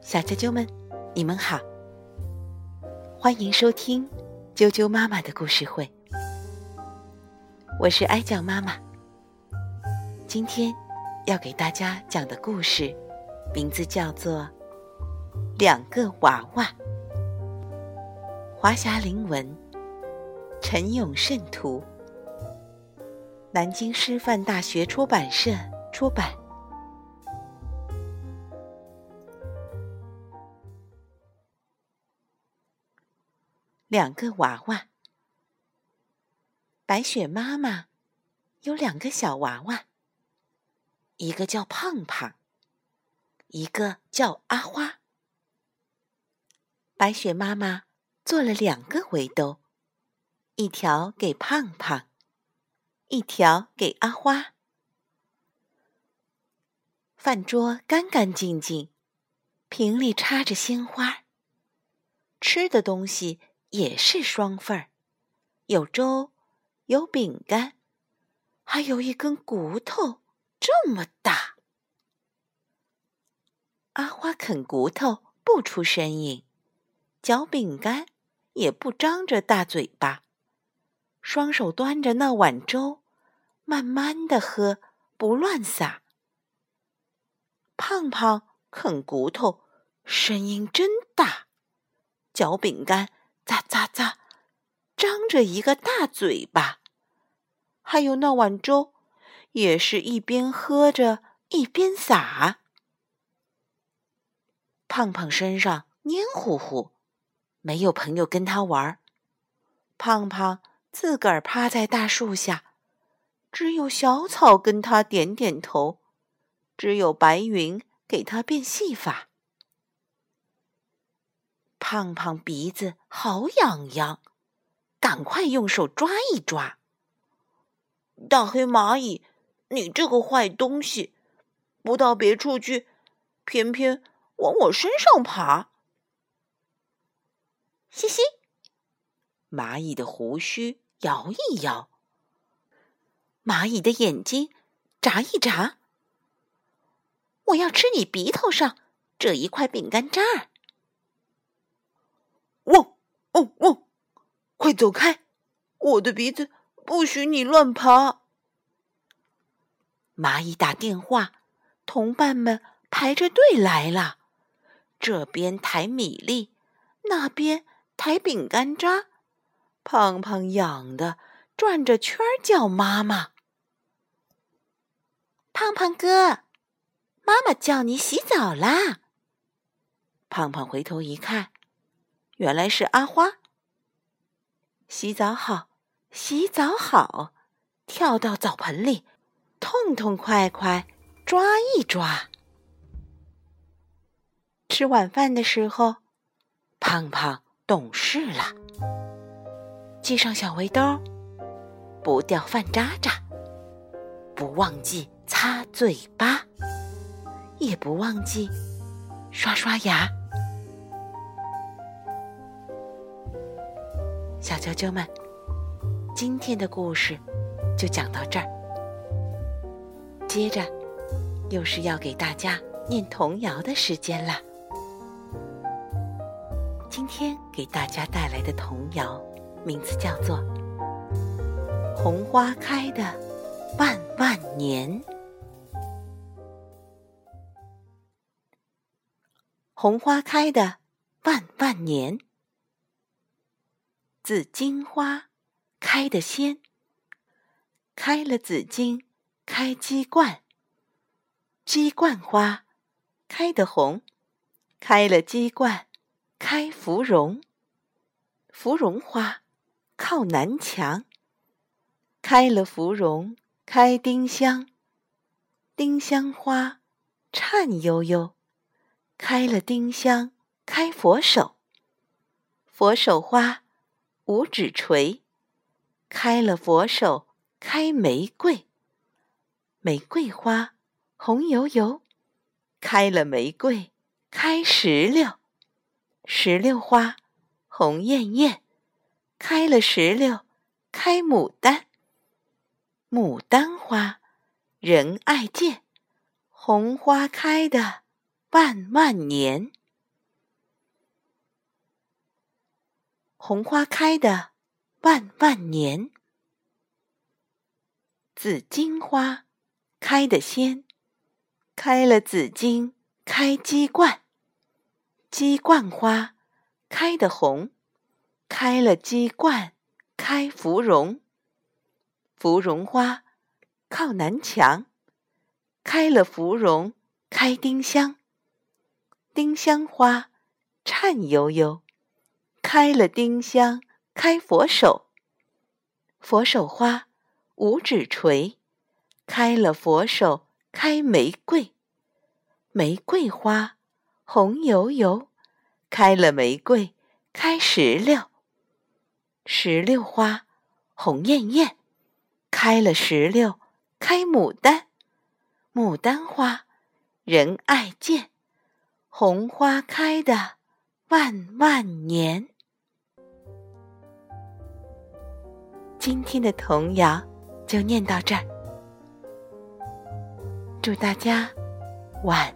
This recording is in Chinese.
小啾啾们，你们好，欢迎收听啾啾妈妈的故事会。我是哀酱妈妈，今天要给大家讲的故事名字叫做《两个娃娃》。华夏灵文，陈永胜图，南京师范大学出版社出版。两个娃娃，白雪妈妈有两个小娃娃，一个叫胖胖，一个叫阿花。白雪妈妈。做了两个围兜，一条给胖胖，一条给阿花。饭桌干干净净，瓶里插着鲜花。吃的东西也是双份儿，有粥，有饼干，还有一根骨头这么大。阿花啃骨头不出声音，嚼饼干。也不张着大嘴巴，双手端着那碗粥，慢慢的喝，不乱撒。胖胖啃骨头，声音真大；嚼饼干，咂咂咂，张着一个大嘴巴。还有那碗粥，也是一边喝着一边撒。胖胖身上黏糊糊。没有朋友跟他玩，胖胖自个儿趴在大树下，只有小草跟他点点头，只有白云给他变戏法。胖胖鼻子好痒痒，赶快用手抓一抓。大黑蚂蚁，你这个坏东西，不到别处去，偏偏往我身上爬。嘻嘻，蚂蚁的胡须摇一摇，蚂蚁的眼睛眨一眨。我要吃你鼻头上这一块饼干渣儿！汪汪汪！快走开！我的鼻子不许你乱爬。蚂蚁打电话，同伴们排着队来了，这边抬米粒，那边。抬饼干渣，胖胖痒的转着圈叫妈妈。胖胖哥，妈妈叫你洗澡啦。胖胖回头一看，原来是阿花。洗澡好，洗澡好，跳到澡盆里，痛痛快快抓一抓。吃晚饭的时候，胖胖。懂事了，系上小围兜，不掉饭渣渣，不忘记擦嘴巴，也不忘记刷刷牙。小啾啾们，今天的故事就讲到这儿，接着又是要给大家念童谣的时间了。今天给大家带来的童谣，名字叫做《红花开的万万年》。红花开的万万年，紫荆花开得鲜，开了紫荆开鸡冠，鸡冠花开得红，开了鸡冠。开芙蓉，芙蓉花靠南墙。开了芙蓉开丁香，丁香花颤悠悠。开了丁香开佛手，佛手花五指锤。开了佛手开玫瑰，玫瑰花红油油。开了玫瑰开石榴。石榴花红艳艳，开了石榴开牡丹。牡丹花人爱见，红花开的万万年。红花开的万万年。紫荆花开得先，开了紫荆开鸡冠。鸡冠花开得红，开了鸡冠开芙蓉。芙蓉花靠南墙，开了芙蓉开丁香。丁香花颤悠悠，开了丁香开佛手。佛手花。五指垂，开了佛手开玫瑰，玫瑰花红油油，开了玫瑰开石榴，石榴花红艳艳，开了石榴开牡丹，牡丹花人爱见，红花开的万万年。今天的童谣。就念到这儿，祝大家晚。